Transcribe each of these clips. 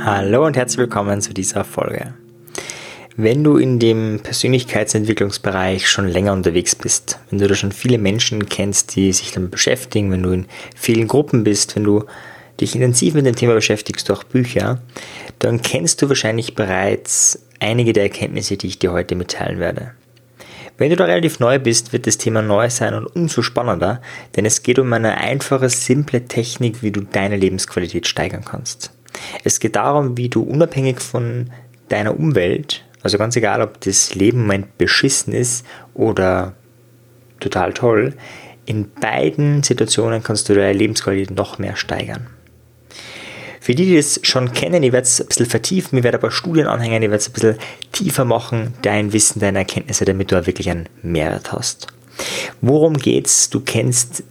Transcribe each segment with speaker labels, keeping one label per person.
Speaker 1: Hallo und herzlich willkommen zu dieser Folge. Wenn du in dem Persönlichkeitsentwicklungsbereich schon länger unterwegs bist, wenn du da schon viele Menschen kennst, die sich damit beschäftigen, wenn du in vielen Gruppen bist, wenn du dich intensiv mit dem Thema beschäftigst durch Bücher, dann kennst du wahrscheinlich bereits einige der Erkenntnisse, die ich dir heute mitteilen werde. Wenn du da relativ neu bist, wird das Thema neu sein und umso spannender, denn es geht um eine einfache, simple Technik, wie du deine Lebensqualität steigern kannst. Es geht darum, wie du unabhängig von deiner Umwelt, also ganz egal, ob das Leben im Moment beschissen ist oder total toll, in beiden Situationen kannst du deine Lebensqualität noch mehr steigern. Für die, die das schon kennen, ich werde es ein bisschen vertiefen, ich werde aber Studien anhängen, ich werde es ein bisschen tiefer machen, dein Wissen, deine Erkenntnisse, damit du auch wirklich einen Mehrwert hast. Worum geht's? Du kennst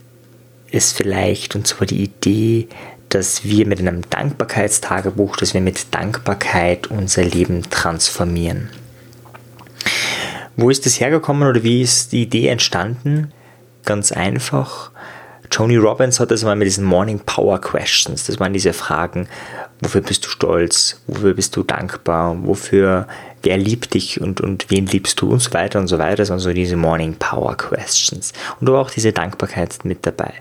Speaker 1: es vielleicht, und zwar die Idee, dass wir mit einem Dankbarkeitstagebuch, dass wir mit Dankbarkeit unser Leben transformieren. Wo ist das hergekommen oder wie ist die Idee entstanden? Ganz einfach. Tony Robbins hat das mal mit diesen Morning Power Questions. Das waren diese Fragen, wofür bist du stolz, wofür bist du dankbar, wofür, wer liebt dich und, und wen liebst du und so weiter und so weiter. Das waren so diese Morning Power Questions. Und da war auch diese Dankbarkeit mit dabei.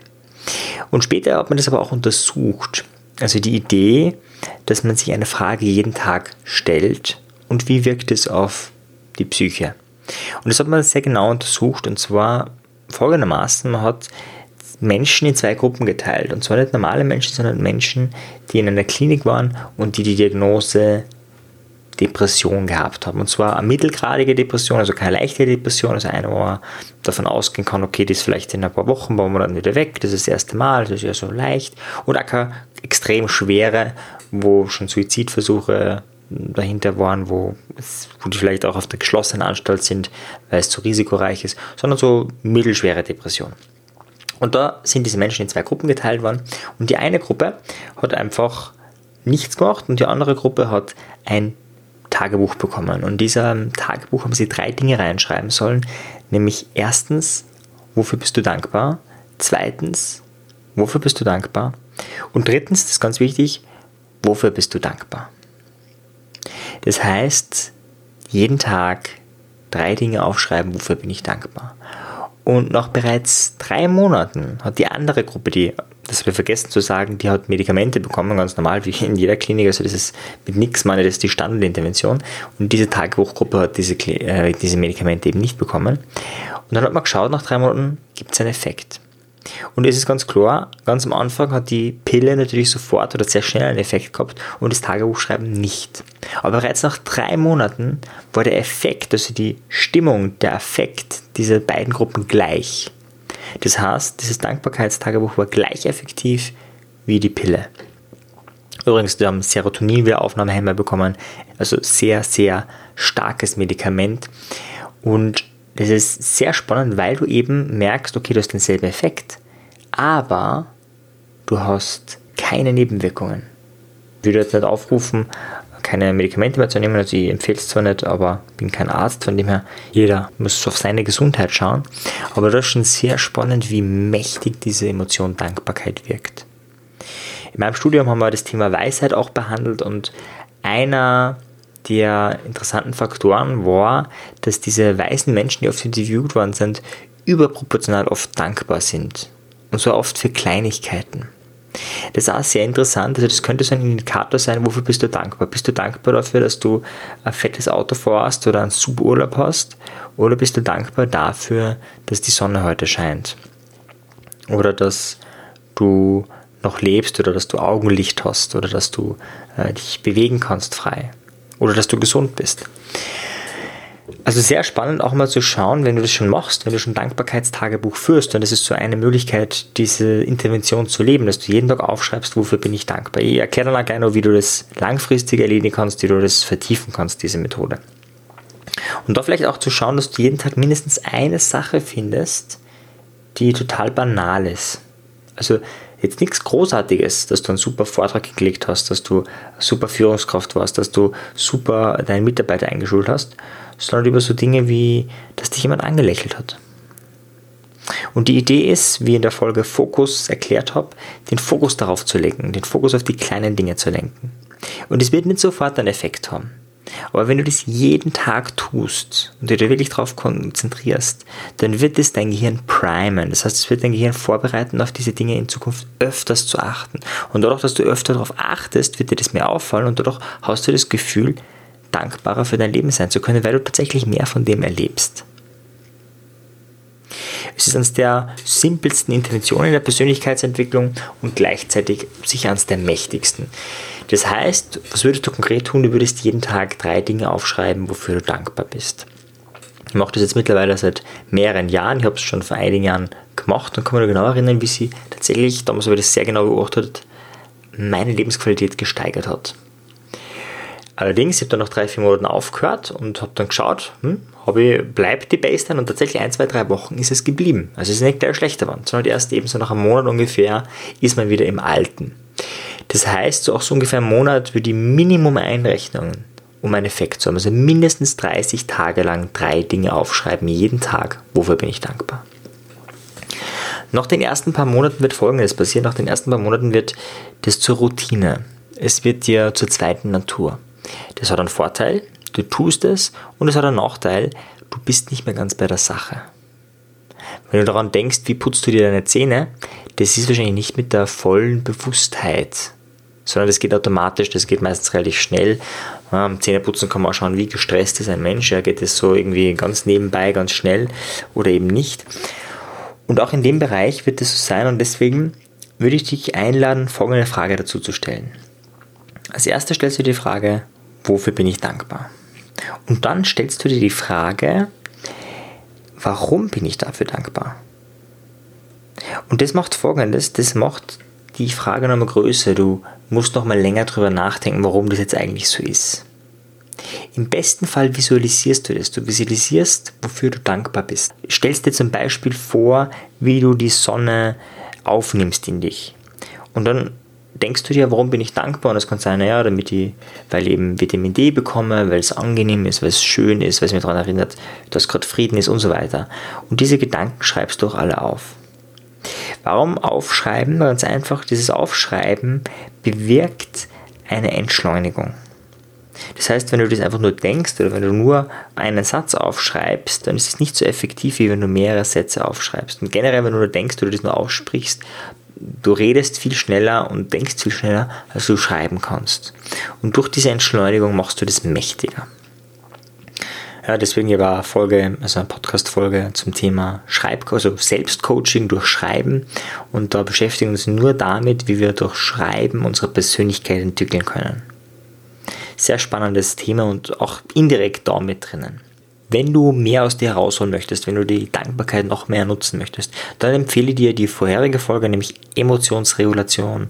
Speaker 1: Und später hat man das aber auch untersucht. Also die Idee, dass man sich eine Frage jeden Tag stellt und wie wirkt es auf die Psyche. Und das hat man sehr genau untersucht und zwar folgendermaßen, man hat Menschen in zwei Gruppen geteilt. Und zwar nicht normale Menschen, sondern Menschen, die in einer Klinik waren und die die Diagnose Depression gehabt haben. Und zwar eine mittelgradige Depression, also keine leichte Depression, also eine, wo man davon ausgehen kann, okay, die ist vielleicht in ein paar Wochen, waren wir dann wieder weg, das ist das erste Mal, das ist ja so leicht. Oder auch keine extrem schwere, wo schon Suizidversuche dahinter waren, wo, wo die vielleicht auch auf der geschlossenen Anstalt sind, weil es zu risikoreich ist, sondern so mittelschwere Depression. Und da sind diese Menschen in zwei Gruppen geteilt worden. Und die eine Gruppe hat einfach nichts gemacht und die andere Gruppe hat ein Tagebuch bekommen. Und in diesem Tagebuch haben sie drei Dinge reinschreiben sollen. Nämlich erstens, wofür bist du dankbar? Zweitens, wofür bist du dankbar? Und drittens, das ist ganz wichtig, wofür bist du dankbar? Das heißt, jeden Tag drei Dinge aufschreiben, wofür bin ich dankbar. Und nach bereits drei Monaten hat die andere Gruppe, die, das habe ich vergessen zu sagen, die hat Medikamente bekommen, ganz normal, wie in jeder Klinik. Also das ist mit nichts, meine, das ist die Standardintervention. Und diese Tagebuchgruppe hat diese, äh, diese Medikamente eben nicht bekommen. Und dann hat man geschaut, nach drei Monaten gibt es einen Effekt. Und es ist ganz klar, ganz am Anfang hat die Pille natürlich sofort oder sehr schnell einen Effekt gehabt und das Tagebuchschreiben nicht. Aber bereits nach drei Monaten war der Effekt, also die Stimmung, der Effekt dieser beiden Gruppen gleich. Das heißt, dieses Dankbarkeitstagebuch war gleich effektiv wie die Pille. Übrigens, wir haben Serotonin wieder Aufnahmehemmer bekommen, also sehr, sehr starkes Medikament. Und das ist sehr spannend, weil du eben merkst, okay, du hast denselben Effekt, aber du hast keine Nebenwirkungen. Ich würde jetzt nicht aufrufen, keine Medikamente mehr zu nehmen, also ich empfehle es zwar nicht, aber bin kein Arzt, von dem her jeder muss auf seine Gesundheit schauen. Aber das ist schon sehr spannend, wie mächtig diese Emotion Dankbarkeit wirkt. In meinem Studium haben wir das Thema Weisheit auch behandelt und einer der interessanten Faktoren war, dass diese weißen Menschen, die oft interviewt worden sind, überproportional oft dankbar sind. Und so oft für Kleinigkeiten. Das ist auch sehr interessant. Also das könnte so ein Indikator sein, wofür bist du dankbar? Bist du dankbar dafür, dass du ein fettes Auto fährst oder einen super Urlaub hast? Oder bist du dankbar dafür, dass die Sonne heute scheint? Oder dass du noch lebst oder dass du Augenlicht hast oder dass du äh, dich bewegen kannst frei? Oder dass du gesund bist. Also sehr spannend auch mal zu schauen, wenn du das schon machst, wenn du schon Dankbarkeitstagebuch führst das ist so eine Möglichkeit, diese Intervention zu leben, dass du jeden Tag aufschreibst, wofür bin ich dankbar. Ich erkläre dann auch gerne, wie du das langfristig erledigen kannst, wie du das vertiefen kannst, diese Methode. Und da vielleicht auch zu schauen, dass du jeden Tag mindestens eine Sache findest, die total banal ist. Also jetzt nichts Großartiges, dass du einen super Vortrag gelegt hast, dass du super Führungskraft warst, dass du super deinen Mitarbeiter eingeschult hast, sondern über so Dinge wie, dass dich jemand angelächelt hat. Und die Idee ist, wie in der Folge Fokus erklärt habe, den Fokus darauf zu legen, den Fokus auf die kleinen Dinge zu lenken. Und es wird nicht sofort einen Effekt haben. Aber wenn du das jeden Tag tust und dich da wirklich darauf konzentrierst, dann wird es dein Gehirn primen. Das heißt, es wird dein Gehirn vorbereiten, auf diese Dinge in Zukunft öfters zu achten. Und dadurch, dass du öfter darauf achtest, wird dir das mehr auffallen und dadurch hast du das Gefühl, dankbarer für dein Leben sein zu können, weil du tatsächlich mehr von dem erlebst. Es ist eines der simpelsten Interventionen in der Persönlichkeitsentwicklung und gleichzeitig sicher eines der mächtigsten. Das heißt, was würdest du konkret tun? Du würdest jeden Tag drei Dinge aufschreiben, wofür du dankbar bist. Ich mache das jetzt mittlerweile seit mehreren Jahren. Ich habe es schon vor einigen Jahren gemacht und kann mich genau erinnern, wie sie tatsächlich, damals habe ich das sehr genau beobachtet, meine Lebensqualität gesteigert hat. Allerdings, ich habe dann nach drei, vier Monaten aufgehört und habe dann geschaut, hm, ich, bleibt die Baseline und tatsächlich ein, zwei, drei Wochen ist es geblieben. Also es ist nicht gleich schlechter geworden, sondern erst eben so nach einem Monat ungefähr ist man wieder im Alten. Das heißt, so auch so ungefähr einen Monat würde die Minimum-Einrechnungen, um einen Effekt zu haben, also mindestens 30 Tage lang drei Dinge aufschreiben, jeden Tag, wofür bin ich dankbar. Nach den ersten paar Monaten wird Folgendes passieren. Nach den ersten paar Monaten wird das zur Routine. Es wird dir zur zweiten Natur. Das hat einen Vorteil, du tust es und es hat einen Nachteil, du bist nicht mehr ganz bei der Sache. Wenn du daran denkst, wie putzt du dir deine Zähne, das ist wahrscheinlich nicht mit der vollen Bewusstheit, sondern das geht automatisch, das geht meistens relativ schnell. Am Zähneputzen kann man auch schauen, wie gestresst ist ein Mensch. Ja, geht es so irgendwie ganz nebenbei, ganz schnell oder eben nicht. Und auch in dem Bereich wird es so sein und deswegen würde ich dich einladen, folgende Frage dazu zu stellen. Als erstes stellst du dir die Frage, wofür bin ich dankbar? Und dann stellst du dir die Frage, warum bin ich dafür dankbar? Und das macht folgendes, das macht die Frage nochmal größer. Du musst nochmal länger drüber nachdenken, warum das jetzt eigentlich so ist. Im besten Fall visualisierst du das. Du visualisierst, wofür du dankbar bist. Stellst dir zum Beispiel vor, wie du die Sonne aufnimmst in dich. Und dann denkst du dir, warum bin ich dankbar? Und es kann sein, naja, damit ich, weil ich eben Vitamin D bekomme, weil es angenehm ist, weil es schön ist, weil es mir daran erinnert, dass gerade Frieden ist und so weiter. Und diese Gedanken schreibst du auch alle auf. Warum aufschreiben? Ganz einfach, dieses Aufschreiben bewirkt eine Entschleunigung. Das heißt, wenn du das einfach nur denkst oder wenn du nur einen Satz aufschreibst, dann ist es nicht so effektiv, wie wenn du mehrere Sätze aufschreibst. Und generell, wenn du nur denkst oder das nur aussprichst, du redest viel schneller und denkst viel schneller, als du schreiben kannst. Und durch diese Entschleunigung machst du das mächtiger. Ja, deswegen hier war Folge, also eine Podcast-Folge zum Thema Schreib, also Selbstcoaching durch Schreiben. Und da beschäftigen wir uns nur damit, wie wir durch Schreiben unsere Persönlichkeit entwickeln können. Sehr spannendes Thema und auch indirekt da mit drinnen. Wenn du mehr aus dir herausholen möchtest, wenn du die Dankbarkeit noch mehr nutzen möchtest, dann empfehle ich dir die vorherige Folge, nämlich Emotionsregulation,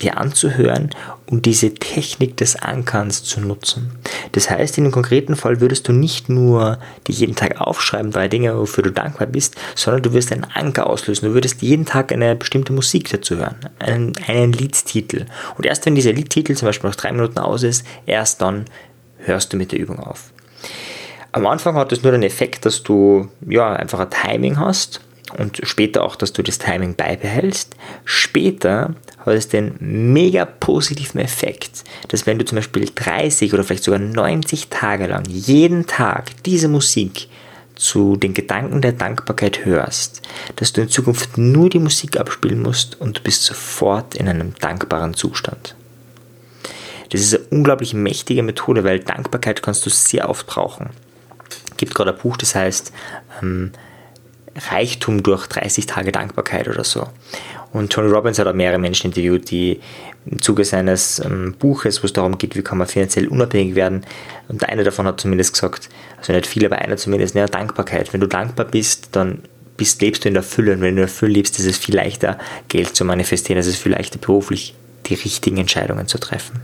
Speaker 1: dir anzuhören und diese Technik des Ankerns zu nutzen. Das heißt, in dem konkreten Fall würdest du nicht nur die jeden Tag aufschreiben, drei Dinge, wofür du dankbar bist, sondern du wirst einen Anker auslösen. Du würdest jeden Tag eine bestimmte Musik dazu hören, einen, einen Liedtitel. Und erst wenn dieser Liedtitel zum Beispiel nach drei Minuten aus ist, erst dann hörst du mit der Übung auf. Am Anfang hat es nur den Effekt, dass du ja einfach ein Timing hast und später auch, dass du das Timing beibehältst. Später hat es den mega positiven Effekt, dass wenn du zum Beispiel 30 oder vielleicht sogar 90 Tage lang jeden Tag diese Musik zu den Gedanken der Dankbarkeit hörst, dass du in Zukunft nur die Musik abspielen musst und du bist sofort in einem dankbaren Zustand. Das ist eine unglaublich mächtige Methode, weil Dankbarkeit kannst du sehr oft brauchen gibt gerade ein Buch, das heißt ähm, Reichtum durch 30 Tage Dankbarkeit oder so. Und Tony Robbins hat auch mehrere Menschen interviewt, die im Zuge seines ähm, Buches, wo es darum geht, wie kann man finanziell unabhängig werden, und einer davon hat zumindest gesagt, also nicht viele, aber einer zumindest, naja, Dankbarkeit. Wenn du dankbar bist, dann bist, lebst du in der Fülle und wenn du in der Fülle lebst, ist es viel leichter, Geld zu manifestieren, es ist viel leichter, beruflich die richtigen Entscheidungen zu treffen.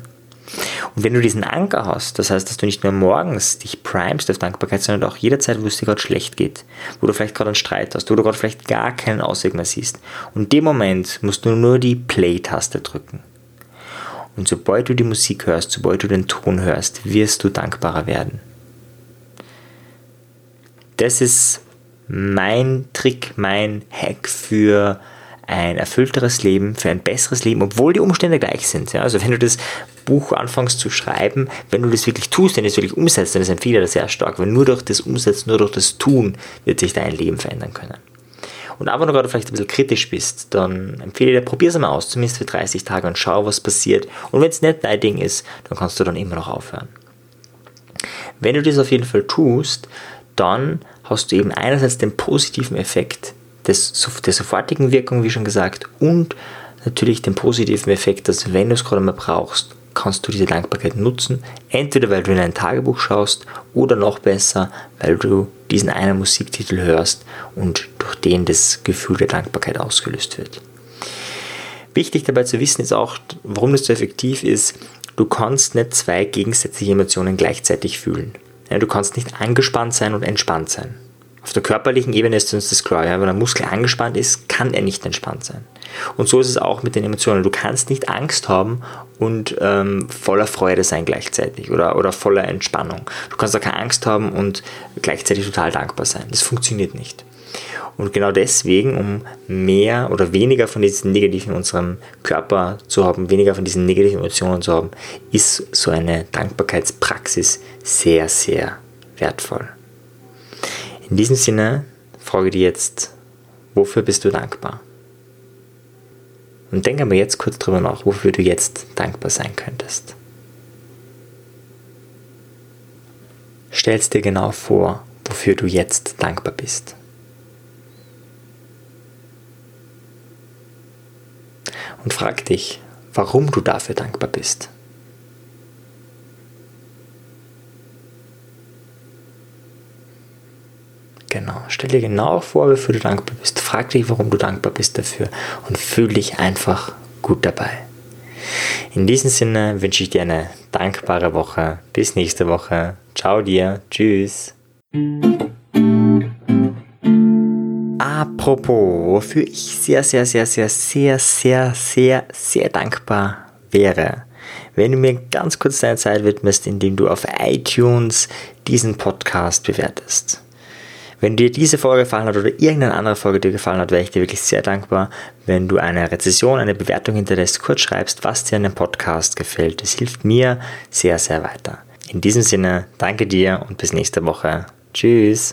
Speaker 1: Und wenn du diesen Anker hast, das heißt, dass du nicht nur morgens dich primest auf Dankbarkeit, sondern auch jederzeit, wo es dir gerade schlecht geht, wo du vielleicht gerade einen Streit hast, wo du gerade vielleicht gar keinen Ausweg mehr siehst. Und in dem Moment musst du nur die Play-Taste drücken. Und sobald du die Musik hörst, sobald du den Ton hörst, wirst du dankbarer werden. Das ist mein Trick, mein Hack für ein erfüllteres Leben, für ein besseres Leben, obwohl die Umstände gleich sind. Ja? Also wenn du das Buch anfängst zu schreiben, wenn du das wirklich tust, wenn du es wirklich umsetzt, dann ist ich das sehr stark, weil nur durch das Umsetzen, nur durch das Tun wird sich dein Leben verändern können. Und auch wenn du gerade vielleicht ein bisschen kritisch bist, dann empfehle ich dir, probier es mal aus, zumindest für 30 Tage und schau, was passiert. Und wenn es nicht dein Ding ist, dann kannst du dann immer noch aufhören. Wenn du das auf jeden Fall tust, dann hast du eben einerseits den positiven Effekt des, der sofortigen Wirkung, wie schon gesagt, und natürlich den positiven Effekt, dass wenn du es gerade mal brauchst, kannst du diese Dankbarkeit nutzen. Entweder weil du in ein Tagebuch schaust oder noch besser, weil du diesen einen Musiktitel hörst und durch den das Gefühl der Dankbarkeit ausgelöst wird. Wichtig dabei zu wissen ist auch, warum das so effektiv ist, du kannst nicht zwei gegensätzliche Emotionen gleichzeitig fühlen. Du kannst nicht angespannt sein und entspannt sein. Auf der körperlichen Ebene ist uns das klar. Ja? Wenn ein Muskel angespannt ist, kann er nicht entspannt sein. Und so ist es auch mit den Emotionen. Du kannst nicht Angst haben und ähm, voller Freude sein gleichzeitig oder, oder voller Entspannung. Du kannst auch keine Angst haben und gleichzeitig total dankbar sein. Das funktioniert nicht. Und genau deswegen, um mehr oder weniger von diesen Negativen in unserem Körper zu haben, weniger von diesen negativen Emotionen zu haben, ist so eine Dankbarkeitspraxis sehr, sehr wertvoll. In diesem Sinne frage dir jetzt, wofür bist du dankbar? Und denke aber jetzt kurz drüber nach, wofür du jetzt dankbar sein könntest. Stell's dir genau vor, wofür du jetzt dankbar bist. Und frag dich, warum du dafür dankbar bist. Genau. Stell dir genau vor, wofür du dankbar bist. Frag dich, warum du dankbar bist dafür und fühl dich einfach gut dabei. In diesem Sinne wünsche ich dir eine dankbare Woche. Bis nächste Woche. Ciao dir. Tschüss. Apropos, wofür ich sehr, sehr, sehr, sehr, sehr, sehr, sehr, sehr dankbar wäre, wenn du mir ganz kurz deine Zeit widmest, indem du auf iTunes diesen Podcast bewertest. Wenn dir diese Folge gefallen hat oder irgendeine andere Folge dir gefallen hat, wäre ich dir wirklich sehr dankbar, wenn du eine Rezession, eine Bewertung hinterlässt, kurz schreibst, was dir an dem Podcast gefällt. Das hilft mir sehr, sehr weiter. In diesem Sinne, danke dir und bis nächste Woche. Tschüss.